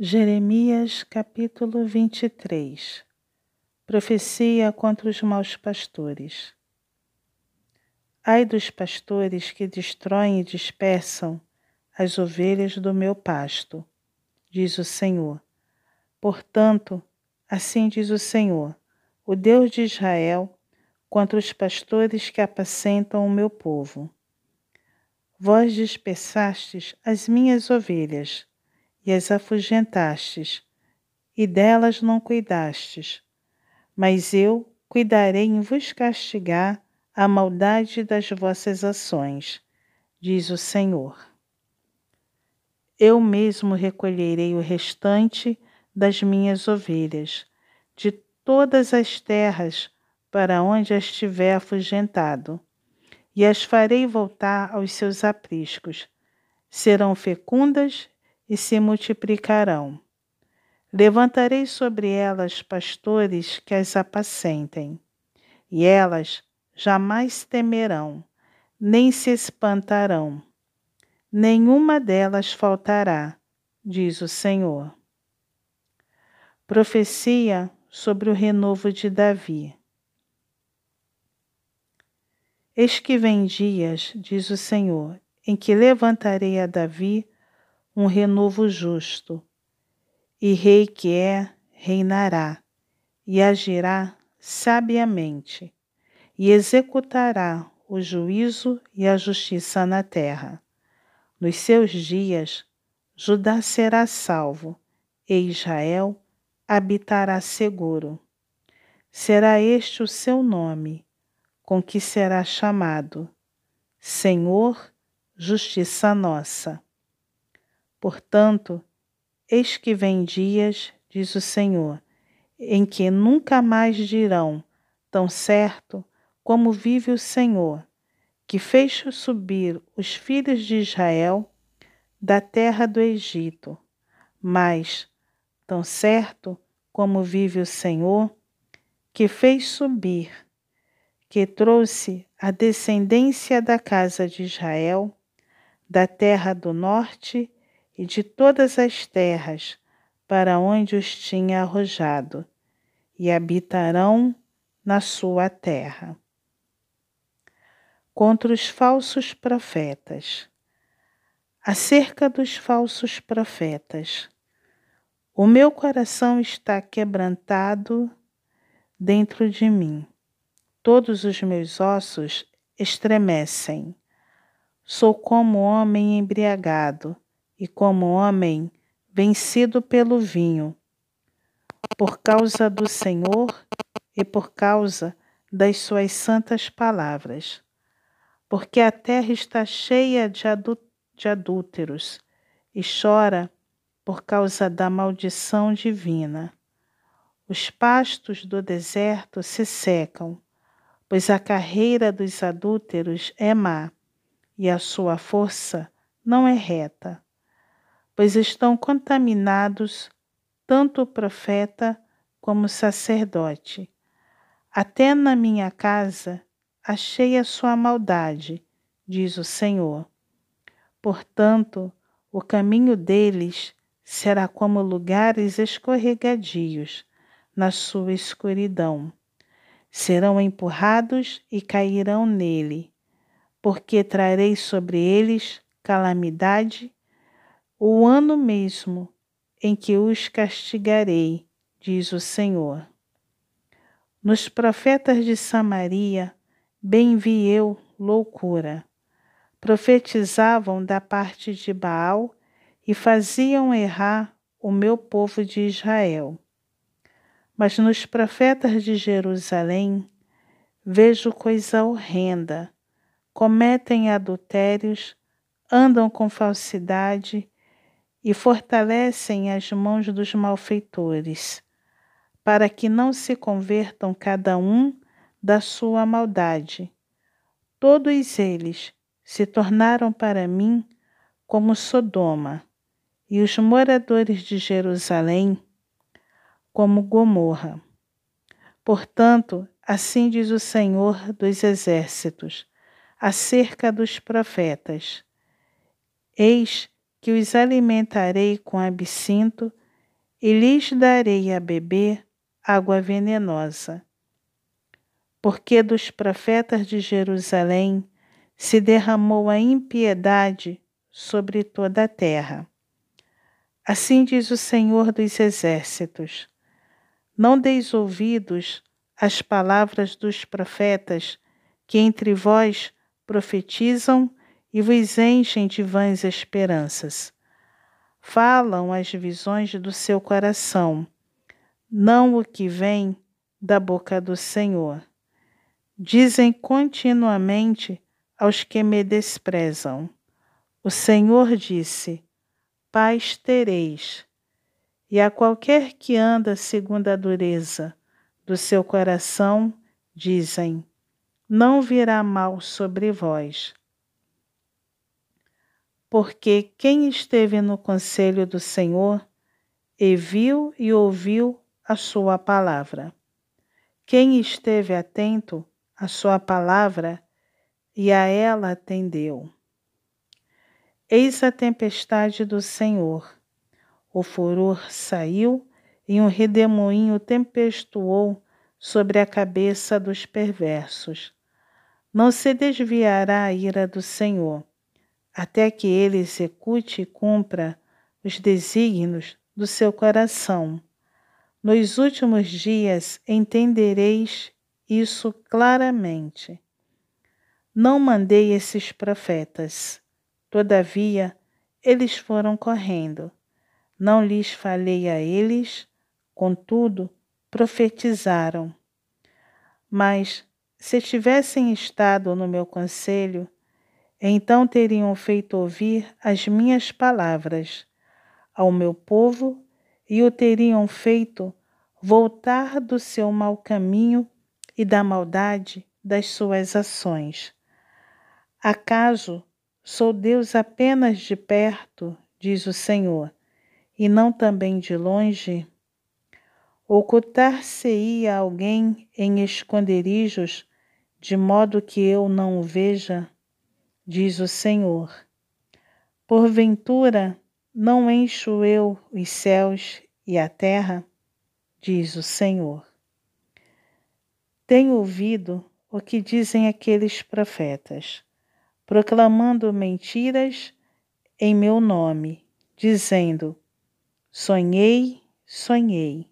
Jeremias capítulo 23 Profecia contra os maus pastores. Ai dos pastores que destroem e dispersam as ovelhas do meu pasto, diz o Senhor. Portanto, assim diz o Senhor, o Deus de Israel, contra os pastores que apacentam o meu povo. Vós dispersastes as minhas ovelhas e as afugentastes, e delas não cuidastes. Mas eu cuidarei em vos castigar a maldade das vossas ações, diz o Senhor. Eu mesmo recolherei o restante das minhas ovelhas, de todas as terras para onde as tiver afugentado, e as farei voltar aos seus apriscos. Serão fecundas e se multiplicarão. Levantarei sobre elas pastores que as apacentem, e elas jamais temerão, nem se espantarão. Nenhuma delas faltará, diz o Senhor. Profecia sobre o renovo de Davi. Eis que vem dias, diz o Senhor, em que levantarei a Davi um renovo justo. E rei que é, reinará, e agirá sabiamente, e executará o juízo e a justiça na terra. Nos seus dias, Judá será salvo, e Israel habitará seguro. Será este o seu nome, com que será chamado Senhor, Justiça Nossa. Portanto, eis que vem dias, diz o Senhor, em que nunca mais dirão, tão certo como vive o Senhor, que fez subir os filhos de Israel da terra do Egito. Mas, tão certo como vive o Senhor, que fez subir, que trouxe a descendência da casa de Israel, da terra do norte e de todas as terras para onde os tinha arrojado, e habitarão na sua terra. Contra os falsos profetas. Acerca dos falsos profetas. O meu coração está quebrantado dentro de mim. Todos os meus ossos estremecem. Sou como homem embriagado e como homem vencido pelo vinho, por causa do Senhor e por causa das suas santas palavras. Porque a terra está cheia de, de adúlteros e chora por causa da maldição divina. Os pastos do deserto se secam, pois a carreira dos adúlteros é má e a sua força não é reta pois estão contaminados tanto o profeta como o sacerdote. Até na minha casa achei a sua maldade, diz o Senhor. Portanto, o caminho deles será como lugares escorregadios na sua escuridão. Serão empurrados e cairão nele, porque trarei sobre eles calamidade o ano mesmo em que os castigarei, diz o Senhor. Nos profetas de Samaria, bem vi eu loucura. Profetizavam da parte de Baal e faziam errar o meu povo de Israel. Mas nos profetas de Jerusalém vejo coisa horrenda. Cometem adultérios, andam com falsidade e fortalecem as mãos dos malfeitores, para que não se convertam cada um da sua maldade. Todos eles se tornaram para mim como Sodoma, e os moradores de Jerusalém como Gomorra. Portanto, assim diz o Senhor dos Exércitos, acerca dos profetas: Eis que os alimentarei com absinto e lhes darei a beber água venenosa. Porque dos profetas de Jerusalém se derramou a impiedade sobre toda a terra. Assim diz o Senhor dos Exércitos: Não deis ouvidos às palavras dos profetas que entre vós profetizam e vos enchem de vãs esperanças. Falam as visões do seu coração, não o que vem da boca do Senhor. Dizem continuamente aos que me desprezam: O Senhor disse: Paz tereis. E a qualquer que anda segundo a dureza do seu coração, dizem: Não virá mal sobre vós porque quem esteve no conselho do Senhor e viu e ouviu a sua palavra. Quem esteve atento à sua palavra e a ela atendeu. Eis a tempestade do Senhor. O furor saiu e um redemoinho tempestuou sobre a cabeça dos perversos. Não se desviará a ira do Senhor até que ele execute e cumpra os desígnios do seu coração. Nos últimos dias entendereis isso claramente. Não mandei esses profetas, todavia eles foram correndo. Não lhes falei a eles, contudo, profetizaram. Mas, se tivessem estado no meu conselho, então teriam feito ouvir as minhas palavras ao meu povo e o teriam feito voltar do seu mau caminho e da maldade das suas ações. Acaso sou Deus apenas de perto, diz o Senhor, e não também de longe? Ocultar-se-ia alguém em esconderijos, de modo que eu não o veja? Diz o Senhor. Porventura, não encho eu os céus e a terra? Diz o Senhor. Tenho ouvido o que dizem aqueles profetas, proclamando mentiras em meu nome, dizendo: Sonhei, sonhei.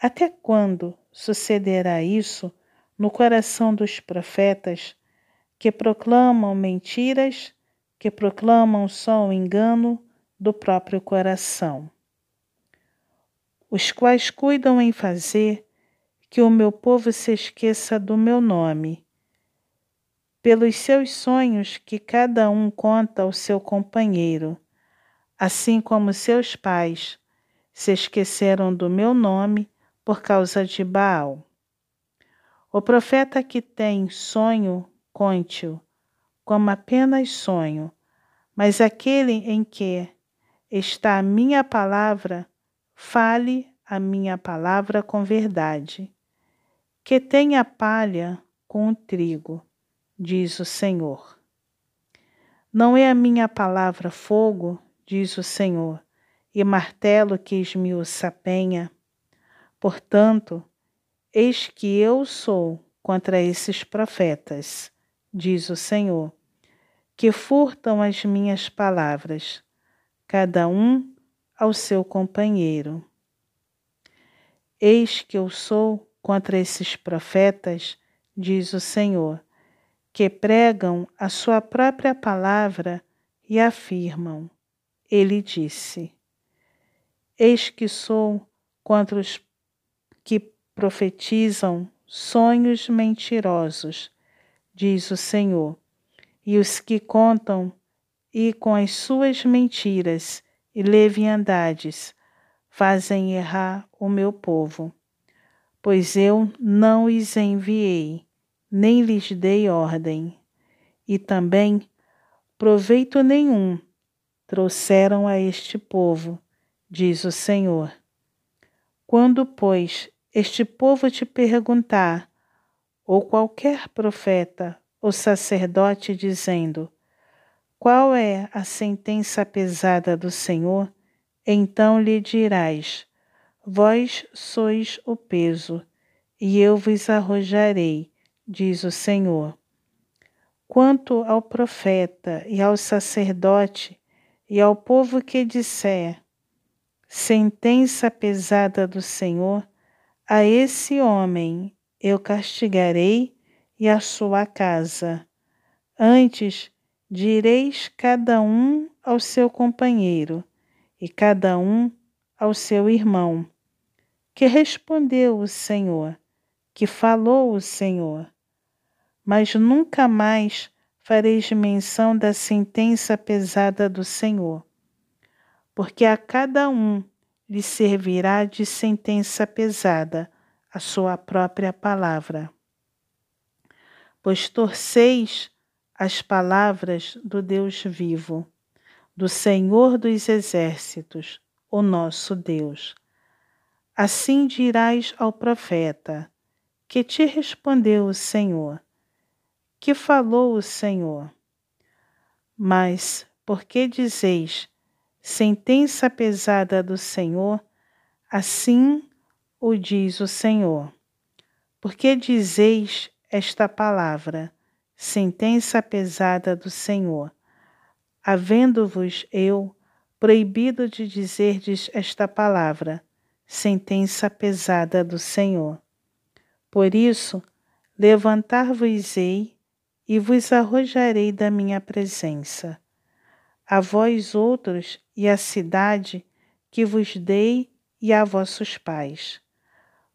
Até quando sucederá isso no coração dos profetas que proclamam mentiras, que proclamam só o engano do próprio coração, os quais cuidam em fazer que o meu povo se esqueça do meu nome, pelos seus sonhos que cada um conta ao seu companheiro, assim como seus pais se esqueceram do meu nome por causa de Baal. O profeta que tem sonho conte-o como apenas sonho, mas aquele em que está a minha palavra, fale a minha palavra com verdade. Que tenha palha com o trigo, diz o Senhor. Não é a minha palavra fogo, diz o Senhor, e martelo que esmiuça a penha. Portanto, eis que eu sou contra esses profetas diz o Senhor, que furtam as minhas palavras, cada um ao seu companheiro. Eis que eu sou contra esses profetas, diz o Senhor, que pregam a sua própria palavra e afirmam. Ele disse: Eis que sou contra os que profetizam sonhos mentirosos diz o Senhor, e os que contam e com as suas mentiras e leviandades fazem errar o meu povo. Pois eu não os enviei, nem lhes dei ordem, e também proveito nenhum trouxeram a este povo, diz o Senhor. Quando, pois, este povo te perguntar ou qualquer profeta ou sacerdote dizendo: Qual é a sentença pesada do Senhor? Então lhe dirás: Vós sois o peso, e eu vos arrojarei, diz o Senhor. Quanto ao profeta e ao sacerdote e ao povo que disser: Sentença pesada do Senhor, a esse homem eu castigarei e a sua casa. Antes direis cada um ao seu companheiro e cada um ao seu irmão. Que respondeu o Senhor, que falou o Senhor. Mas nunca mais fareis menção da sentença pesada do Senhor, porque a cada um lhe servirá de sentença pesada a sua própria palavra. Pois torceis as palavras do Deus vivo, do Senhor dos exércitos, o nosso Deus. Assim dirás ao profeta, que te respondeu o Senhor, que falou o Senhor. Mas, porque dizeis, sentença pesada do Senhor, assim o diz o Senhor. Porque dizeis esta palavra, sentença pesada do Senhor, havendo-vos eu proibido de dizerdes esta palavra, sentença pesada do Senhor. Por isso, levantar-vos-ei e vos arrojarei da minha presença a vós outros e à cidade que vos dei e a vossos pais.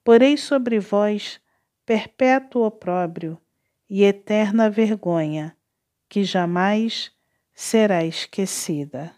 Porei sobre vós perpétuo opróbrio e eterna vergonha, que jamais será esquecida.